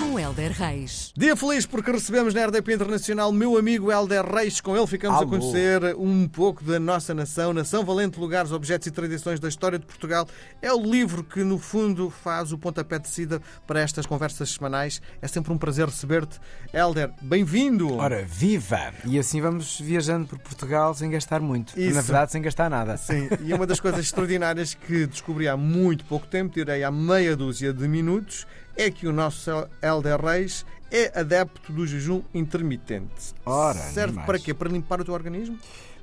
Com Helder Reis. Dia feliz porque recebemos na RDP Internacional meu amigo Helder Reis. Com ele ficamos Alô. a conhecer um pouco da nossa nação. Nação Valente, lugares, objetos e tradições da história de Portugal. É o livro que, no fundo, faz o pontapé de saída para estas conversas semanais. É sempre um prazer receber-te. Helder, bem-vindo! Ora, viva! E assim vamos viajando por Portugal sem gastar muito. Isso. Na verdade, sem gastar nada. Sim, e uma das coisas extraordinárias que descobri há muito pouco tempo, tirei há meia dúzia de minutos, é que o nosso Helder Reis é adepto do jejum intermitente. Ora, Serve para quê? Para limpar o teu organismo?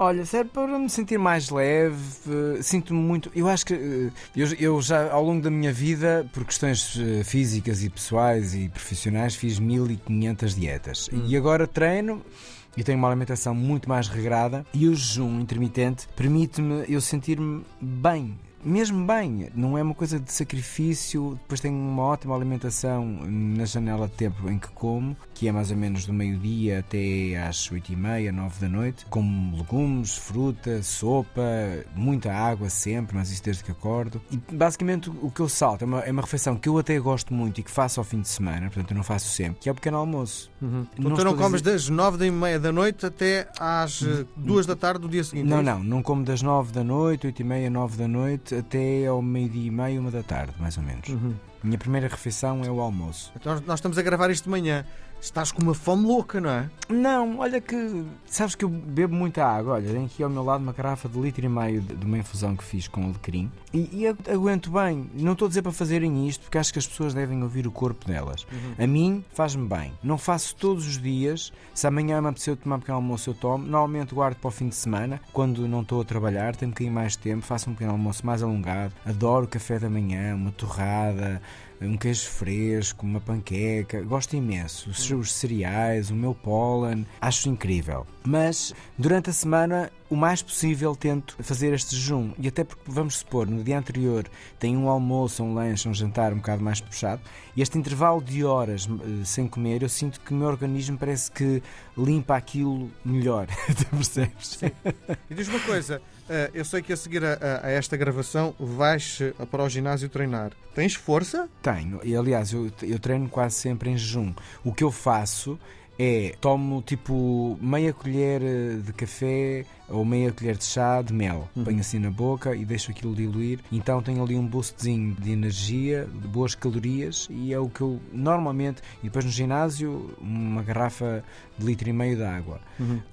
Olha, serve para me sentir mais leve, sinto-me muito. Eu acho que eh, eu, eu já ao longo da minha vida, por questões eh, físicas e pessoais e profissionais, fiz 1500 dietas. E agora treino e tenho uma alimentação muito mais regrada e o jejum intermitente permite-me eu sentir-me bem. Mesmo bem, não é uma coisa de sacrifício. Depois tenho uma ótima alimentação na janela de tempo em que como, que é mais ou menos do meio-dia até às 8h30, 9 da noite. Como legumes, fruta, sopa, muita água sempre, mas isso desde que acordo. E basicamente o que eu salto é uma, é uma refeição que eu até gosto muito e que faço ao fim de semana, portanto eu não faço sempre, que é o pequeno almoço. Então tu estou não a comes dizer- das nove e meia da noite até às eh, duas da tarde do dia seguinte? Não, é isso? não, não como das 9 da noite, 8 e meia, 9 da noite, até ao meio-dia e meia, uma da tarde, mais ou menos. Uhum. Minha primeira refeição é o almoço. Então nós estamos a gravar isto de manhã. Estás com uma fome louca, não é? Não, olha que. Sabes que eu bebo muita água. Olha, tenho aqui ao meu lado uma garrafa de litro e meio de de uma infusão que fiz com alecrim. E, e aguento bem. Não estou a dizer para fazerem isto, porque acho que as pessoas devem ouvir o corpo delas. A mim faz-me bem. Não faço todos os dias. Se amanhã me apeteceu tomar um pequeno almoço, eu tomo. Normalmente guardo para o fim de semana, quando não estou a trabalhar, tenho um bocadinho mais de tempo, faço um pequeno almoço mais alongado. Adoro o café da manhã, uma torrada um queijo fresco, uma panqueca, gosto imenso. Os, os cereais, o meu pólen, acho incrível. Mas durante a semana, o mais possível, tento fazer este jejum. E até porque, vamos supor, no dia anterior tem um almoço, um lanche, um jantar um bocado mais puxado, e este intervalo de horas eh, sem comer, eu sinto que o meu organismo parece que limpa aquilo melhor. Tu percebes? E diz uma coisa, eh, eu sei que a seguir a, a- a esta gravação vais eh, para o ginásio treinar. Tens força? Tenho, e aliás, eu, eu treino quase sempre em jejum. O que eu faço é tomo tipo meia colher eh, de café ou meia colher de chá de mel, ponho assim na boca e deixo aquilo diluir. Então tenho ali um boostzinho de energia, de boas calorias e é o que eu normalmente. E depois no ginásio, uma garrafa de litro e meio de água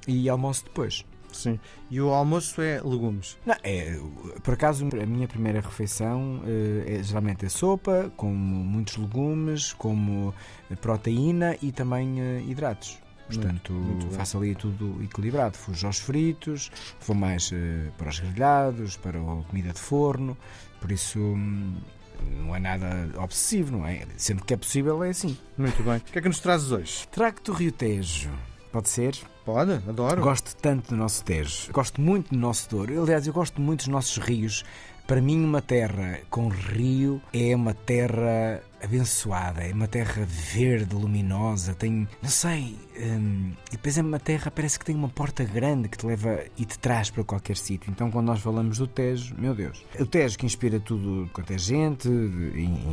e almoço depois. Sim. E o almoço é legumes. Não, é, por acaso, a minha primeira refeição eh, é, geralmente é sopa, como muitos legumes, como eh, proteína e também eh, hidratos. Portanto, muito bem. faço ali tudo equilibrado. Fujo aos fritos, vou mais para os grelhados, para a comida de forno. Por isso, hum, não é nada obsessivo, não é? Sempre que é possível, é assim. Muito bem. O que é que nos trazes hoje? Trago-te o Rio Tejo. Pode ser? Pode, adoro. Gosto tanto do nosso Tejo. Gosto muito do nosso Douro. Aliás, eu gosto muito dos nossos rios. Para mim, uma terra com rio é uma terra abençoada, é uma terra verde, luminosa, tem, não sei, hum, e depois é uma terra, parece que tem uma porta grande que te leva e te traz para qualquer sítio. Então, quando nós falamos do Tejo, meu Deus, o Tejo que inspira tudo quanto é gente,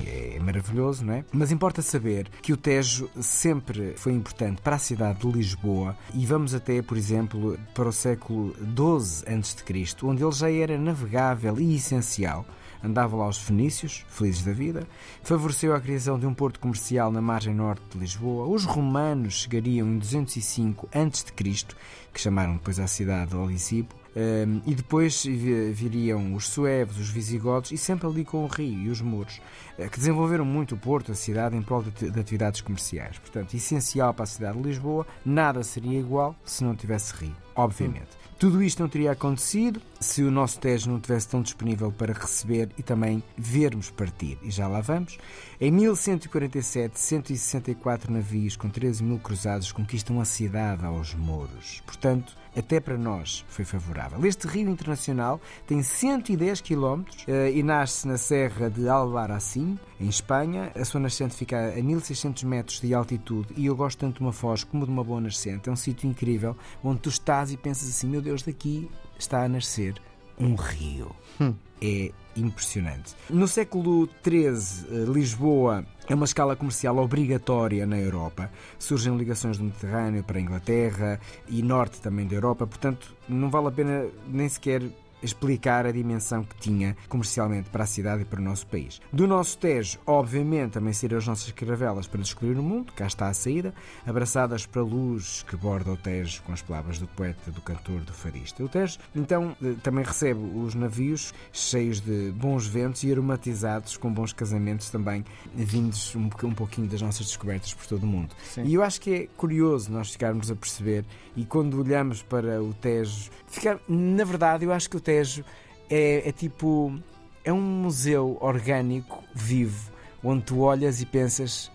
é maravilhoso, não é? Mas importa saber que o Tejo sempre foi importante para a cidade de Lisboa e vamos até, por exemplo, para o século XII a.C., onde ele já era navegável e essencial. Andava lá os fenícios, felizes da vida, favoreceu a criação de um porto comercial na margem norte de Lisboa. Os romanos chegariam em 205 a.C., que chamaram depois a cidade de Olisipo, um, e depois vi- viriam os suevos, os visigodos e sempre ali com o rio e os muros, eh, que desenvolveram muito o Porto, a cidade, em prol de, ati- de atividades comerciais. Portanto, essencial para a cidade de Lisboa, nada seria igual se não tivesse rio, obviamente. Tudo isto não teria acontecido se o nosso Tejo não estivesse tão disponível para receber e também vermos partir. E já lá vamos. Em 1147, 164 navios com 13 mil cruzados conquistam a cidade aos Mouros. Portanto, até para nós foi favorável. Este rio internacional tem 110 km eh, e nasce na serra de Albarracín, em Espanha. A sua nascente fica a 1600 metros de altitude e eu gosto tanto de uma foz como de uma boa nascente. É um sítio incrível onde tu estás e pensas assim: meu Deus, daqui está a nascer um rio. Hum. É impressionante. No século XIII, eh, Lisboa é uma escala comercial obrigatória na Europa. Surgem ligações do Mediterrâneo para a Inglaterra e norte também da Europa, portanto, não vale a pena nem sequer explicar a dimensão que tinha comercialmente para a cidade e para o nosso país. Do nosso Tejo, obviamente, também saíram as nossas caravelas para descobrir o mundo, cá está a saída, abraçadas para a luz que borda o Tejo com as palavras do poeta, do cantor, do fadista. O Tejo, então, eh, também recebe os navios cheios de bons ventos e aromatizados com bons casamentos também, vindos um, um pouquinho das nossas descobertas por todo o mundo. Sim. E eu acho que é curioso nós ficarmos a perceber e quando olhamos para o Tejo, ficar, na verdade, eu acho que o Tejo Tejo é, é tipo. É um museu orgânico, vivo, onde tu olhas e pensas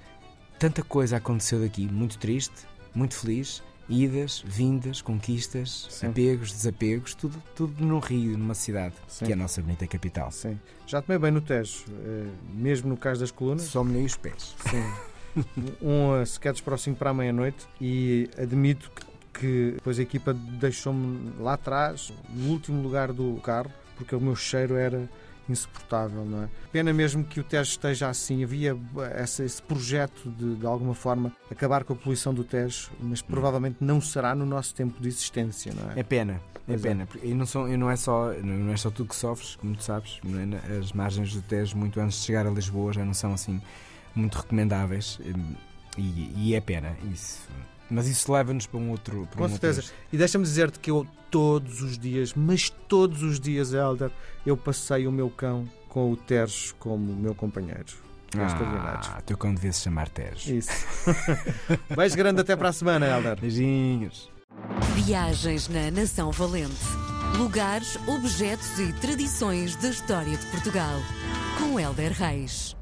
tanta coisa aconteceu daqui, muito triste, muito feliz, idas, vindas, conquistas, Sim. apegos, desapegos, tudo, tudo num rio, numa cidade, Sim. que é a nossa bonita capital. Sim. Já tomei bem no Tejo, eh, mesmo no caso das colunas. Só molhei os pés. Sim. um sequer para o 5 para a meia-noite e admito que que depois a equipa deixou-me lá atrás, no último lugar do carro, porque o meu cheiro era insuportável, não é? Pena mesmo que o Tejo esteja assim. Havia esse, esse projeto de, de alguma forma, acabar com a poluição do Tejo, mas provavelmente não será no nosso tempo de existência, não é? É pena. É pois é. pena, é. e não, são, e não, é só, não é só tu que sofres, como tu sabes, é? as margens do Tejo, muito antes de chegar a Lisboa, já não são assim muito recomendáveis, e, e é pena. Isso mas isso leva-nos para um outro. Para Com um certeza. Outro... E deixa-me dizer-te que eu todos os dias, mas todos os dias, Helder, eu passei o meu cão com o Teres como meu companheiro. Ah, teu cão devia se chamar Teres. Isso. Beijo grande até para a semana, Helder. Beijinhos. Viagens na Nação Valente. Lugares, objetos e tradições da história de Portugal. Com Helder Reis.